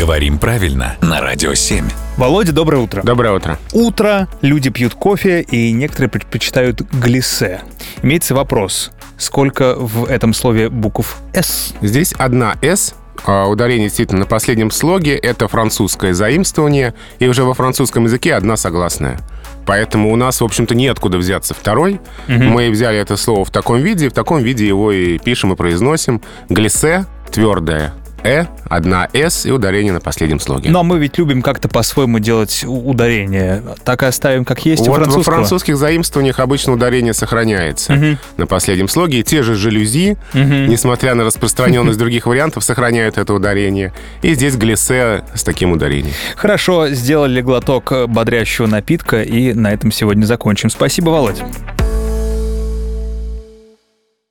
Говорим правильно на Радио 7. Володя, доброе утро. Доброе утро. Утро, люди пьют кофе, и некоторые предпочитают глиссе. Имеется вопрос, сколько в этом слове букв «С»? Здесь одна «С», а ударение действительно на последнем слоге. Это французское заимствование, и уже во французском языке одна согласная. Поэтому у нас, в общем-то, неоткуда взяться второй. Мы взяли это слово в таком виде, в таком виде его и пишем, и произносим. Глиссе, твердое, «э», одна «с» и ударение на последнем слоге. Но мы ведь любим как-то по-своему делать у- ударение. Так и оставим, как есть у Вот во французского. французских заимствованиях обычно ударение сохраняется на последнем слоге. И те же жалюзи, несмотря на распространенность других вариантов, сохраняют это ударение. И здесь глиссе с таким ударением. Хорошо, сделали глоток бодрящего напитка, и на этом сегодня закончим. Спасибо, Володь.